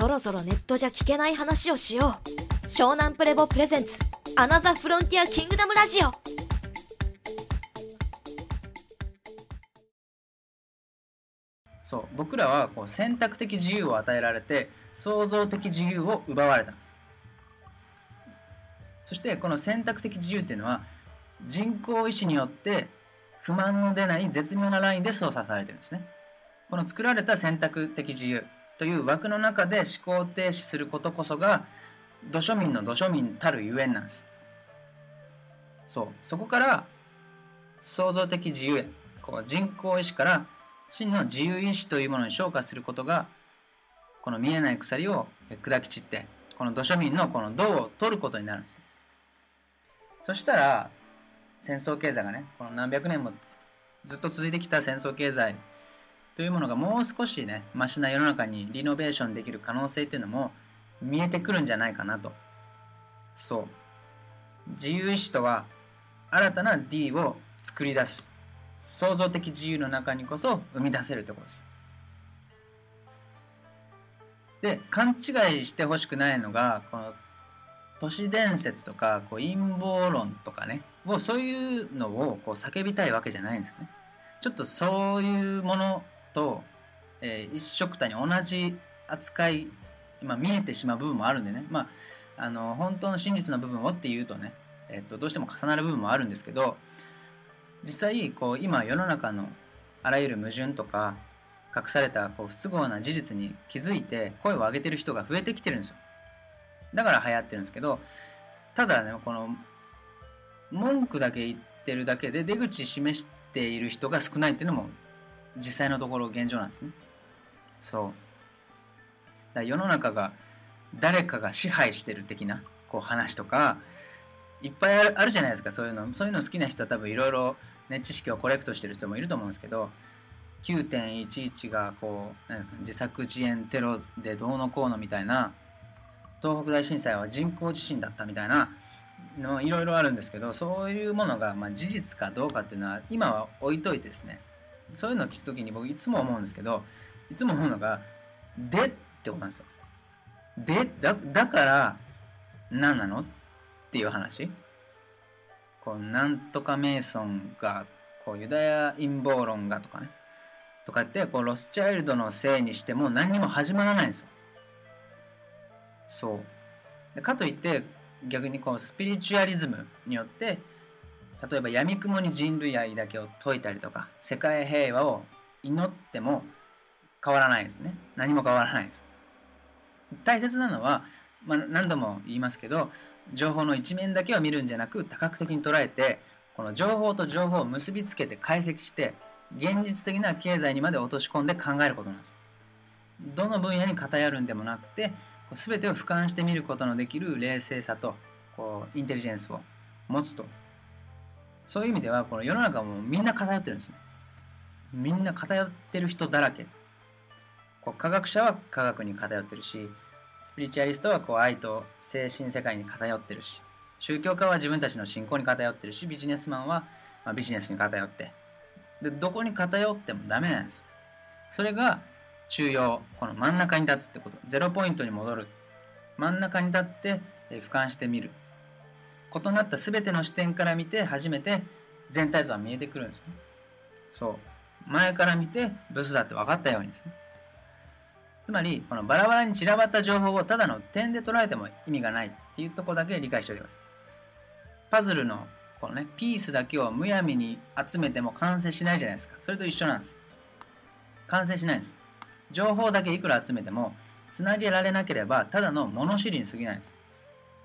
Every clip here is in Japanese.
そろそろネットじゃ聞けない話をしよう。湘南プレボプレゼンツアナザフロンティアキングダムラジオ。そう僕らはこう選択的自由を与えられて創造的自由を奪われたんです。そしてこの選択的自由っていうのは人工意志によって不満の出ない絶妙なラインで操作されてるんですね。この作られた選択的自由。という枠の中で思考停止することこそが土庶民の土庶民たるゆえんなんです。そう。そこから創造的自由へこう人工意志から真の自由意志というものに昇華することがこの見えない鎖を砕き散ってこの土庶民のこの銅を取ることになる。んですそしたら戦争経済がねこの何百年もずっと続いてきた戦争経済というものがもう少しねマシな世の中にリノベーションできる可能性っていうのも見えてくるんじゃないかなと。そう。自由意志とは新たな D を作り出す。創造的自由の中にこそ生み出せるところです。で勘違いしてほしくないのがこの都市伝説とかこう陰謀論とかねをそういうのをこう叫びたいわけじゃないんですね。ちょっとそういうものと、えー、一緒くたに同じ扱い、まあ、見えてしまう部分もあるんでね。まああの本当の真実の部分をっていうとね、えー、とどうしても重なる部分もあるんですけど実際こう今世の中のあらゆる矛盾とか隠されたこう不都合な事実に気づいて声を上げてる人が増えてきてるんですよ。だから流行ってるんですけどただねこの文句だけ言ってるだけで出口示している人が少ないっていうのも実際のところ現状なんですね。そう。だ世の中が誰かが支配してる的なこう話とかいっぱいあるじゃないですか。そういうの。そういうの好きな人は多分いろいろね知識をコレクトしてる人もいると思うんですけど9.11がこう自作自演テロでどうのこうのみたいな東北大震災は人工地震だったみたいなのいろいろあるんですけどそういうものがまあ事実かどうかっていうのは今は置いといてですねそういうのを聞くときに僕いつも思うんですけどいつも思うのが「で」ってことなんですよ。でだだから何なのっていう話こうなんとかメイソンがこうユダヤ陰謀論がとかねとかってこうロスチャイルドのせいにしても何にも始まらないんですよ。そうかといって逆にこうスピリチュアリズムによって例えば闇雲に人類愛だけを説いたりとか世界平和を祈っても変わらないですね。何も変わらないです。大切なのは、まあ、何度も言いますけど情報の一面だけを見るんじゃなく多角的に捉えてこの情報と情報を結びつけて解析して現実的な経済にまで落とし込んで考えることなんです。どの分野に偏るんでもなくて全てを俯瞰して見ることのできる冷静さとこうインテリジェンスを持つと。そういう意味ではこの世の中もみんな偏ってるんですね。みんな偏ってる人だらけ。こう科学者は科学に偏ってるしスピリチュアリストはこう愛と精神世界に偏ってるし宗教家は自分たちの信仰に偏ってるしビジネスマンはまビジネスに偏って。でどこに偏ってもダメなんですよ。それが中央この真ん中に立つってこと。ゼロポイントに戻る。真ん中に立って俯瞰してみる。異なった全ての視点から見て初めて全体像は見えてくるんですね。そう。前から見てブスだって分かったようにですね。つまりこのバラバラに散らばった情報をただの点で捉えても意味がないっていうとこだけ理解しておきます。パズルのこのねピースだけをむやみに集めても完成しないじゃないですか。それと一緒なんです。完成しないんです。情報だけいくら集めてもつなげられなければただの物知りに過ぎないです。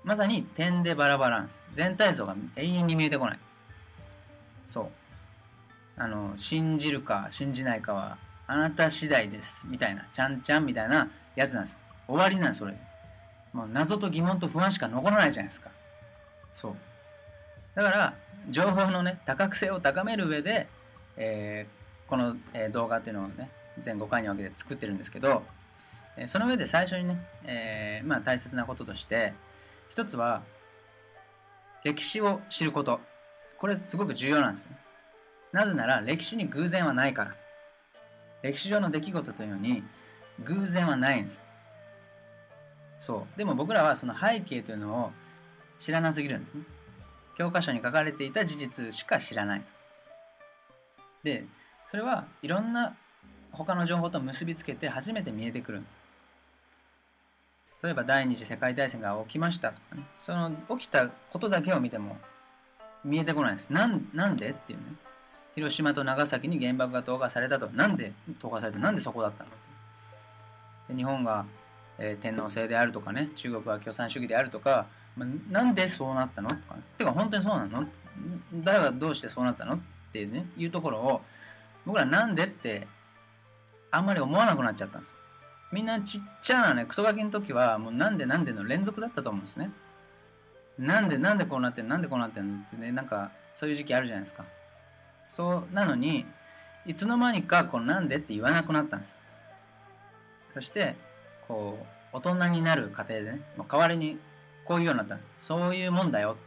まさに点でバラバラなんです。全体像が永遠に見えてこない。そう。あの信じるか信じないかはあなた次第です。みたいな。ちゃんちゃんみたいなやつなんです。終わりなんですそれ。もう謎と疑問と不安しか残らないじゃないですか。そう。だから情報のね多角性を高める上で、えー、この、え、動画っていうのをね全5回に分けて作ってるんですけど、その上で最初にね、えー、まあ、大切なこととして一つは歴史を知ること。これすごく重要なんですね。なぜなら歴史に偶然はないから。歴史上の出来事というのに偶然はないんです。そう。でも僕らはその背景というのを知らなすぎるんですね。教科書に書かれていた事実しか知らない。でそれはいろんな他の情報と結びつけて初めて見えてくる。例えば第二次世界大戦が起きましたとかね。その起きたことだけを見ても見えてこないです。なんなんで？っていうね。広島と長崎に原爆が投下されたと。なんで？投下された？なんでそこだったの？で日本が、えー、天皇制であるとかね。中国は共産主義であるとか、まあ、なんでそうなったの？とか、ね、てか本当にそうなの？誰がどうしてそうなったの？っていうね。いうところを僕らなんで？ってあんまり思わなくなっちゃったんです。みんなちっちゃなねクソガキの時はもうなんでなんでの連続だったと思うんですね。なんでなんでこうなってんの？なんでこうなってんの？ってねなんかそういう時期あるじゃないですか。そうなのにいつの間にかこうなんでって言わなくなったんです。そしてこう大人になる過程でね代わりにこういうようになった。そういうもんだよって。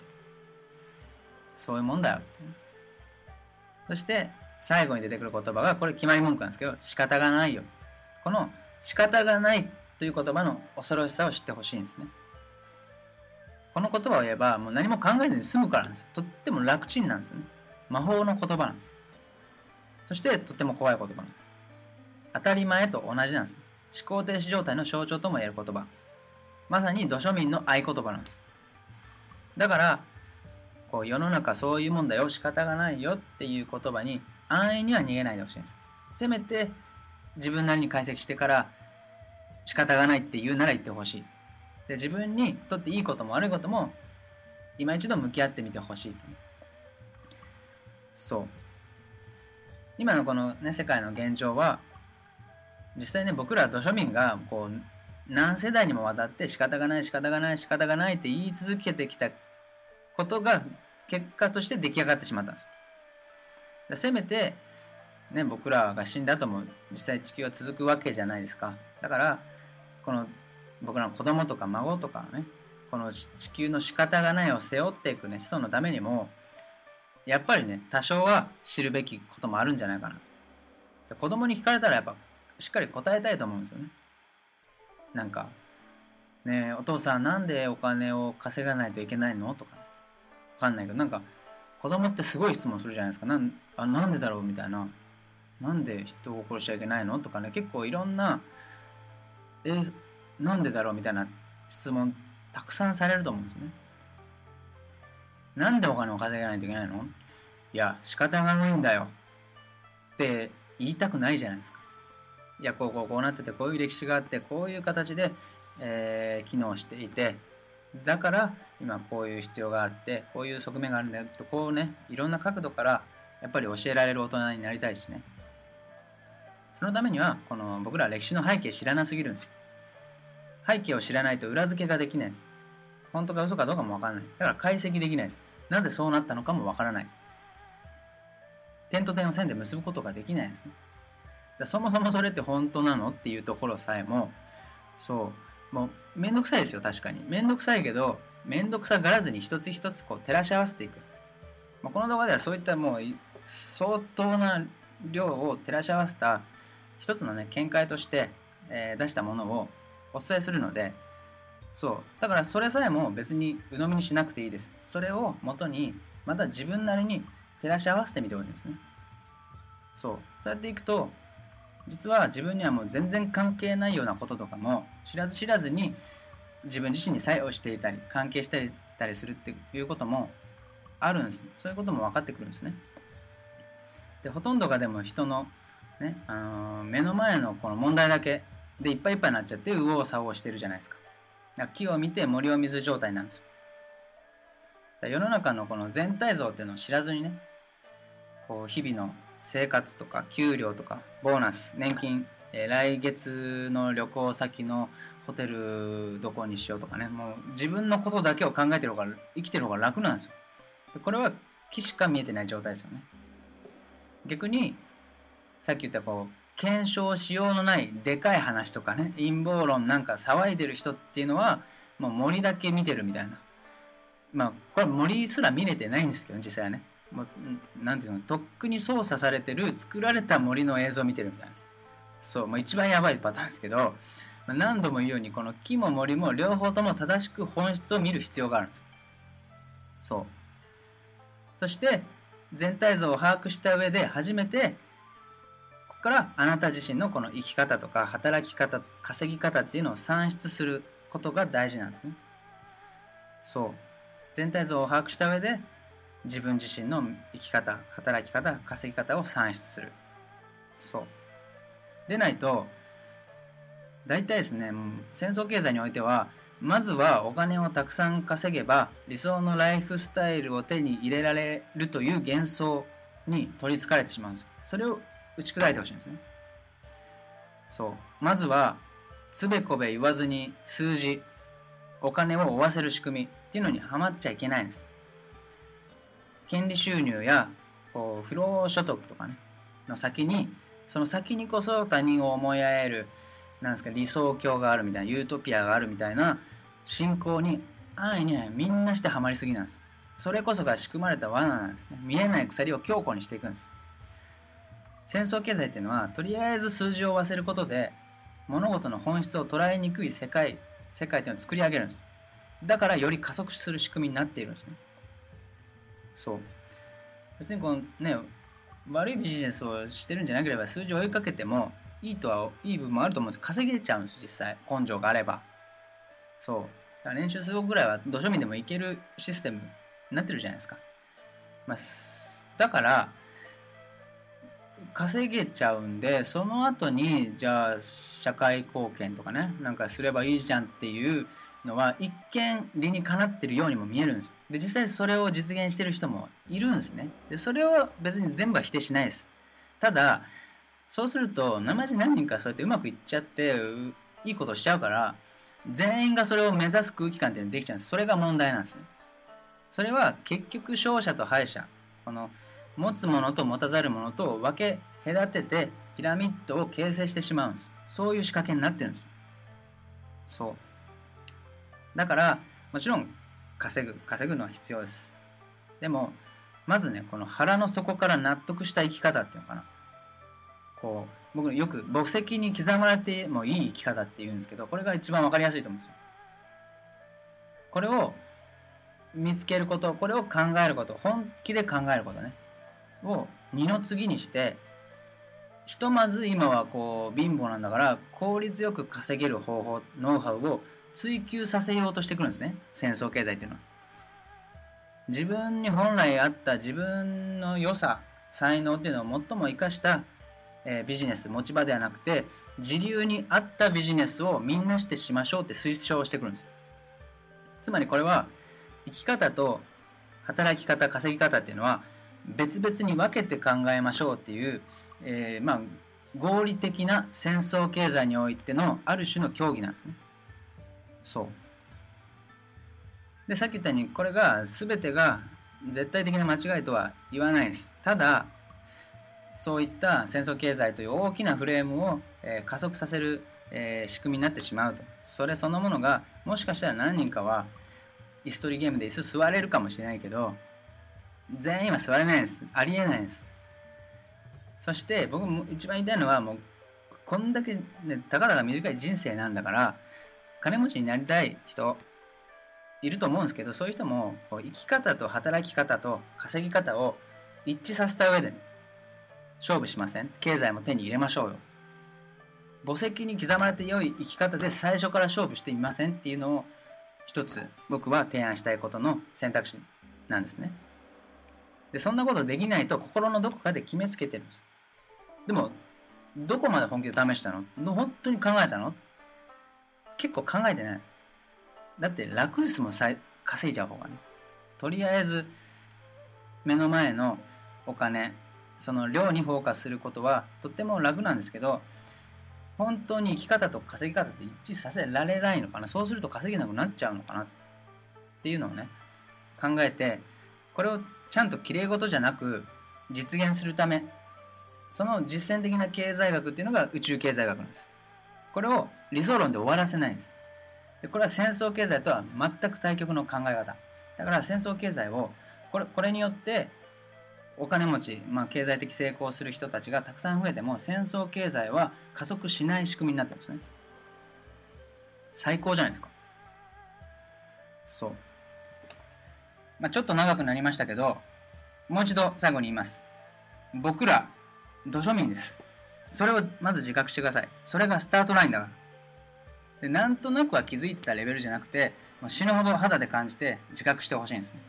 そういうもんだよって、そして最後に出てくる言葉がこれ決まり文句なんですけど仕方がないよ。この仕方がないという言葉の恐ろしさを知ってほしいんですね。この言葉を言えばもう何も考えずに済むからなんですよ。とっても楽ちんなんですよね。魔法の言葉なんです。そしてとっても怖い言葉なんです。当たり前と同じなんです思考停止状態の象徴とも言える言葉。まさに土庶民の合言葉なんです。だからこう世の中そういうもんだよ。仕方がないよっていう言葉に安易には逃げないでほしいんです。せめて自分なりに解析してから仕方がないって言うなら言ってほしい。で自分にとっていいことも悪いことも今一度向き合ってみてほしいと。そう。今のこのね世界の現状は実際ね僕ら土庶民がこう何世代にもわたって仕方がない仕方がない仕方がないって言い続けてきたことが結果として出来上がってしまったんです。せめてね僕らが死んだ後も実際地球は続くわけじゃないですか。だからこの僕らの子供とか孫とかねこの地球の仕方がないを背負っていくね子孫のためにもやっぱりね多少は知るべきこともあるんじゃないかな。子供に聞かれたらやっぱしっかり答えたいと思うんですよね。なんかねお父さんなんでお金を稼がないといけないの？とか。わかんないけどなんか子供ってすごい質問するじゃないですか。なんあなんでだろう？みたいな。なんで人を殺しちゃいけないの？とかね結構いろんなえなんでだろう？みたいな質問たくさんされると思うんですねなんでお金を稼がないといけないの？いや、仕方がないんだよ。って言いたくないじゃないですか。いや、こうこうこうなってて、こういう歴史があって、こういう形で、えー、機能していて、だから今こういう必要があって、こういう側面があるんだよと、こうね、いろんな角度からやっぱり教えられる大人になりたいしね。そのためには、この僕らは歴史の背景知らなすぎるんですよ。背景を知らないと裏付けができないです。本当か嘘かどうかもわからない。だから解析できないです。なぜそうなったのかもわからない。点と点を線で結ぶことができないですね。だそもそもそれって本当なのっていうところさえも、そう、もうめんどくさいですよ、確かに。めんどくさいけど、めんどくさがらずに一つ一つこう照らし合わせていく。まあ、この動画ではそういったもう相当な量を照らし合わせた一つのね、見解として、えー、出したものをお伝えするので、そう。だからそれさえも別に鵜呑みにしなくていいです。それを元に、また自分なりに照らし合わせてみてほしいんですね。そう。そうやっていくと、実は自分にはもう全然関係ないようなこととかも知らず知らずに自分自身に作用していたり関係したりたりするっていうこともあるんです。そういうことも分かってくるんですね。で、ほとんどがでも人のね、あのー、目の前のこの問題だけでいっぱいいっぱいになっちゃって右往左往してるじゃないですか。か木を見て森を見ず状態なんですよ。世の中のこの全体像っていうのを知らずにね、こう日々の生活とか給料とかボーナス、年金、えー、来月の旅行先のホテルどこにしようとかね、もう自分のことだけを考えてる方が、生きてる方が楽なんですよ。これは木しか見えてない状態ですよね。逆に、さっき言ったこう、検証しようのないでかい話とかね、陰謀論なんか騒いでる人っていうのは、もう森だけ見てるみたいな。まあ、これ森すら見れてないんですけど、実際はね。もう、なんていうの、とっくに操作されてる作られた森の映像を見てるみたいな。そう、もう一番やばいパターンですけど、何度も言うようにこの木も森も両方とも正しく本質を見る必要があるんですよそうそして全体像を把握した上で初めてからあなた自身のこの生き方とか働き方稼ぎ方っていうのを算出することが大事なんですね。そう。全体像を把握した上で自分自身の生き方働き方稼ぎ方を算出する。そう。でないと大体ですね戦争経済においてはまずはお金をたくさん稼げば理想のライフスタイルを手に入れられるという幻想に取りつかれてしまうんですそれを打ち砕いてほしいんですね。そう。まずはつべこべ言わずに数字お金を追わせる仕組みっていうのにはまっちゃいけないんです。権利収入やこう不労所得とかねの先にその先にこそ他人を思い合えるなんですか理想郷があるみたいなユートピアがあるみたいな信仰に安易にみんなしてハマりすぎなんです。それこそが仕組まれた罠なんですね。見えない鎖を強固にしていくんです。戦争経済っていうのはとりあえず数字を忘れることで物事の本質を捉えにくい世界世界っていうのを作り上げるんです。だからより加速する仕組みになっているんですね。そう。別にこのね悪いビジネスをしてるんじゃなければ数字を追いかけてもいいとはいい部分もあると思うんです。稼げちゃうんです実際。根性があれば。そう。練習するぐらいは土庶民でもいけるシステムになってるじゃないですか、まあ、だから稼げちゃうんでその後にじゃあ社会貢献とかねなんかすればいいじゃんっていうのは一見理にかなってるようにも見えるんですで実際それを実現してる人もいるんですね。でそれを別に全部は否定しないです。ただそうすると生地何人かそうやってうまくいっちゃっていいことしちゃうから全員がそれを目指す空気感っていうのができちゃうんです。それが問題なんですね。それは結局勝者と敗者この持つものと持たざるものと分け隔ててピラミッドを形成してしまうんです。そういう仕掛けになってるんです。そう。だからもちろん稼ぐ稼ぐのは必要です。でもまずねこの腹の底から納得した生き方っていうのかな。こう僕よく墓石に刻まれてもいい生き方って言うんですけどこれが一番分かりやすいと思うんですよ。これを見つけることこれを考えること本気で考えることね。を二の次にしてひとまず今はこう貧乏なんだから効率よく稼げる方法ノウハウを追求させようとしてくるんですね。戦争経済っていうのは。自分に本来あった自分の良さ才能っていうのを最も生かした、えー、ビジネス持ち場ではなくて時流に合ったビジネスをみんなしてしましょうって推奨してくるんです。つまりこれは生き方と働き方稼ぎ方っていうのは別々に分けて考えましょうっていう、えー、まあ合理的な戦争経済においてのある種の競技なんですね。そう。でさっき言ったようにこれが全てが絶対的な間違いとは言わないです。ただそういった戦争経済という大きなフレームを、えー、加速させる、えー、仕組みになってしまうと。それそのものがもしかしたら何人かは椅子取りゲームで椅子座れるかもしれないけど全員は座れないです。ありえないです。そして僕も一番言いたいのはもうこんだけね、たかだか短い人生なんだから、金持ちになりたい人いると思うんですけど、そういう人もこう生き方と働き方と稼ぎ方を一致させた上で、勝負しません経済も手に入れましょうよ。墓石に刻まれて良い生き方で最初から勝負してみませんっていうのを一つ僕は提案したいことの選択肢なんですね。で、そんなことできないと心のどこかで決めつけてるんです。でも、どこまで本気で試したの？本当に考えたの？結構考えてないです。だって楽ですもん、稼いじゃう方がね。とりあえず、目の前のお金、その量にフォーカスすることはとっても楽なんですけど、本当に生き方と稼ぎ方って一致させられないのかな？そうすると稼げなくなっちゃうのかな？っていうのをね、考えて、これをちゃんときれい事じゃなく実現するためその実践的な経済学っていうのが宇宙経済学なんです。これを理想論で終わらせないんです。でこれは戦争経済とは全く対極の考え方。だから戦争経済をこれこれによってお金持ち、まあ、経済的成功する人たちがたくさん増えても戦争経済は加速しない仕組みになってますね。最高じゃないですか。そう。まあちょっと長くなりましたけどもう一度最後に言います。僕ら土庶民です。それをまず自覚してください。それがスタートラインだから。でなんとなくは気づいてたレベルじゃなくてもう死ぬほど肌で感じて自覚してほしいんですね。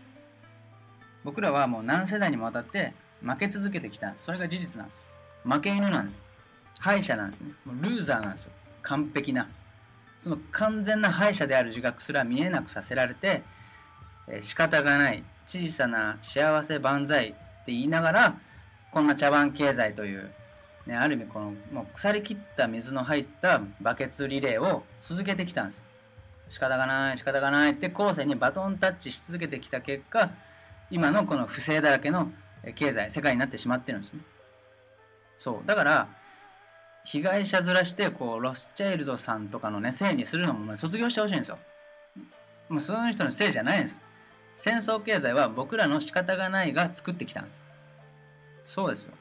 僕らはもう何世代にもわたって負け続けてきた。それが事実なんです。負け犬なんです。敗者なんですね。もうルーザーなんですよ。完璧な。その完全な敗者である自覚すら見えなくさせられて、えー、仕方がない小さな幸せ万歳って言いながらこんな茶番経済という、ね、ある意味このもう腐りきった水の入ったバケツリレーを続けてきたんです。仕方がない仕方がないって後世にバトンタッチし続けてきた結果今のこの不正だらけの経済世界になってしまってるんですね。そう。だから被害者ずらしてこうロスチャイルドさんとかのねせいにするのも卒業してほしいんですよ。もうその人のせいじゃないんです。戦争経済は僕らの仕方がないが作ってきたんです。そうですよ。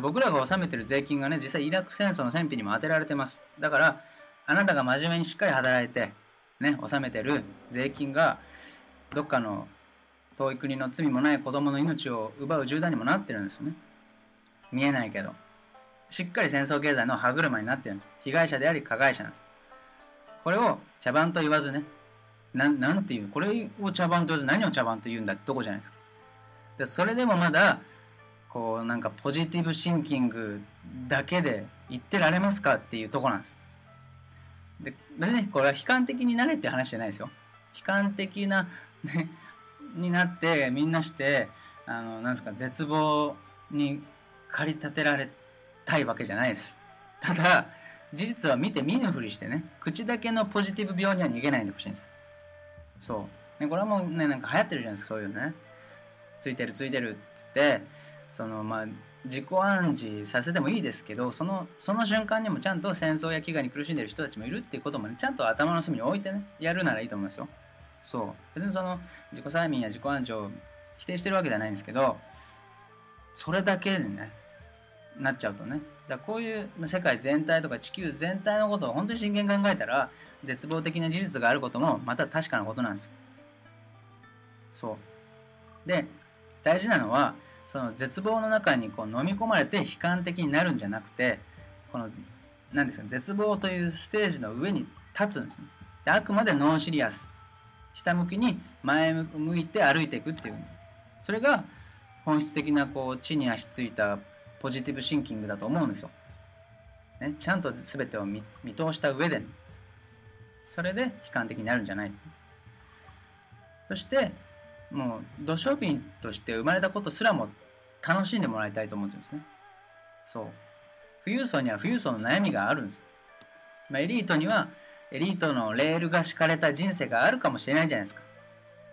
僕らが納めてる税金がね実際イラク戦争の戦費にも当てられてます。だからあなたが真面目にしっかり働いてね納めてる税金がどっかの遠い国の罪もない子供の命を奪う銃弾にもなってるんですよね。見えないけど。しっかり戦争経済の歯車になってるんです。被害者であり加害者なんです。これを茶番と言わずねななんていうこれを茶番と言わず何を茶番と言うんだってとこじゃないですか。でそれでもまだこうなんかポジティブシンキングだけで言ってられますかっていうとこなんです。で別にこれは悲観的になれって話じゃないですよ。悲観的な、ね、になってみんなしてあのなんですか絶望に駆り立てられたいわけじゃないです。ただ事実は見て見ぬふりしてね口だけのポジティブ病には逃げないでほしいんです。そう、ね、これはもうねなんか流行ってるじゃないですかそういうね。ついてるついてるっつって。そのまあ自己暗示させてもいいですけどそのその瞬間にもちゃんと戦争や飢餓に苦しんでる人たちもいるっていうこともねちゃんと頭の隅に置いてねやるならいいと思いますよ。そう。別にその自己催眠や自己暗示を否定してるわけじゃないんですけどそれだけでねなっちゃうとね。だこういう世界全体とか地球全体のことを本当に真剣に考えたら絶望的な事実があることもまた確かなことなんですよ。そう。で大事なのはその絶望の中にこう飲み込まれて悲観的になるんじゃなくてこの何ですか絶望というステージの上に立つんですね。であくまでノンシリアスひたむきに前向いて歩いていくっていう。それが本質的なこう地に足ついたポジティブシンキングだと思うんですよ。ね、ちゃんと全てを見通した上で、それで悲観的になるんじゃない。そして、もう、土庶民として生まれたことすらも楽しんでもらいたいと思ってるんですね。そう。富裕層には富裕層の悩みがあるんです。まあ、エリートにはエリートのレールが敷かれた人生があるかもしれないじゃないですか。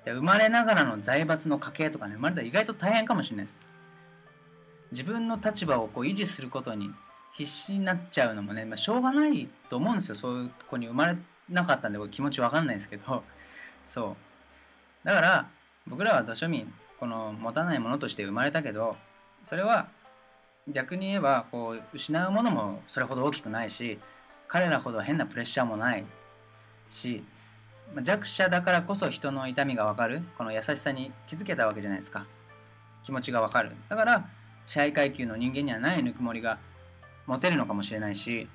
で生まれながらの財閥の家系とかね、生まれたら意外と大変かもしれないです。自分の立場をこう維持することに必死になっちゃうのもね、まあ、しょうがないと思うんですよ。そういう子に生まれなかったんで僕気持ちわかんないですけど。そう。だから、僕らは土庶民、この持たないものとして生まれたけど、それは逆に言えば、こう、失うものもそれほど大きくないし、彼らほど変なプレッシャーもないし、弱者だからこそ人の痛みがわかる、この優しさに気づけたわけじゃないですか。気持ちがわかる。だから、支配階級の人間にはないぬくもりが持てるのかもしれないし、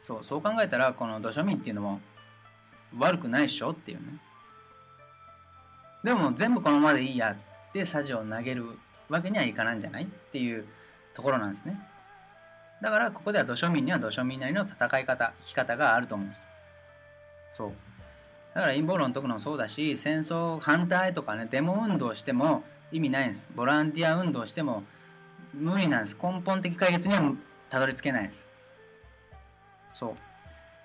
そう、そう考えたら、この土庶民っていうのも悪くないっしょっていうね。でも全部このままでいいやってサジを投げるわけにはいかないんじゃないっていうところなんですね。だからここでは土庶民には土庶民なりの戦い方、生き方があると思うんです。そう。だから陰謀論解くのもそうだし、戦争反対とかね、デモ運動しても意味ないんです。ボランティア運動しても無理なんです。根本的解決にはたどり着けないです。そう。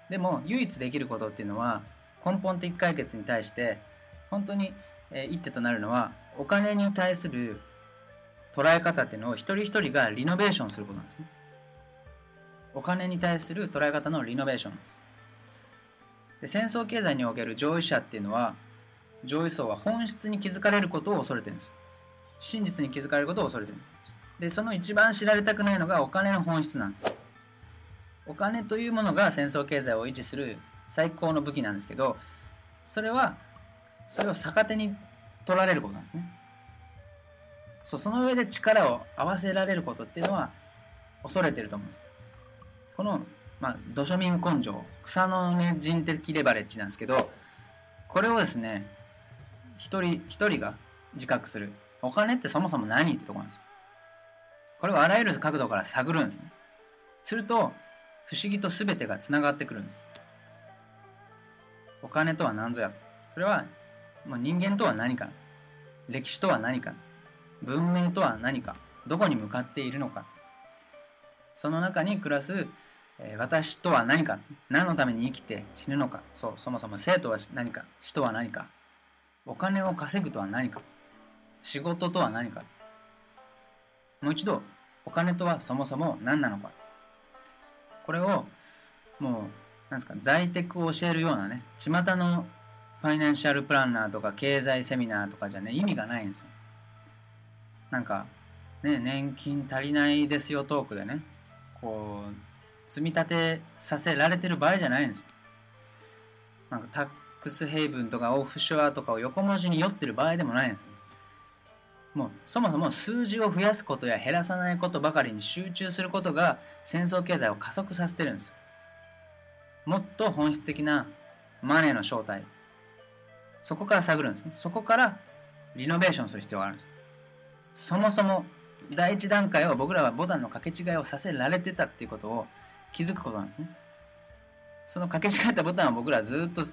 でも、唯一できることっていうのは、根本的解決に対して、本当に、え、一手となるのは、お金に対する捉え方っていうのを一人一人がリノベーションすることなんですね。お金に対する捉え方のリノベーションです。で戦争経済における上位者っていうのは、上位層は本質に気づかれることを恐れてるんです。真実に気づかれることを恐れてるんです。で、その一番知られたくないのがお金の本質なんです。お金というものが戦争経済を維持する最高の武器なんですけどそれはそれを逆手に取られることなんですね。そうその上で力を合わせられることっていうのは恐れてると思うんです。この、まあ、土庶民根性草の根人的レバレッジなんですけどこれをですね一人一人が自覚する。お金ってそもそも何ってとこなんですよ。これをあらゆる角度から探るんですね。すると不思議と全てがつながってくるんです。お金とは何ぞやそれはもう人間とは何か歴史とは何か文明とは何か。どこに向かっているのか。その中に暮らす、えー、私とは何か。何のために生きて死ぬのか。そうそもそも生とは何か。死とは何か。お金を稼ぐとは何か。仕事とは何か。もう一度お金とはそもそも何なのか。これをもうなんですか在テクを教えるようなね巷のファイナンシャルプランナーとか経済セミナーとかじゃね意味がないんですよ。なんかね年金足りないですよトークでねこう積み立てさせられてる場合じゃないんですよ。なんかタックスヘイブンとかオフショアとかを横文字に酔ってる場合でもないんです。もうそもそも数字を増やすことや減らさないことばかりに集中することが戦争経済を加速させてるんです。もっと本質的なマネーの正体。そこから探るんですね。そこからリノベーションする必要があるんです。そもそも第一段階を僕らはボタンの掛け違いをさせられてたっていうことを気づくことなんですね。その掛け違ったボタンを僕らずっと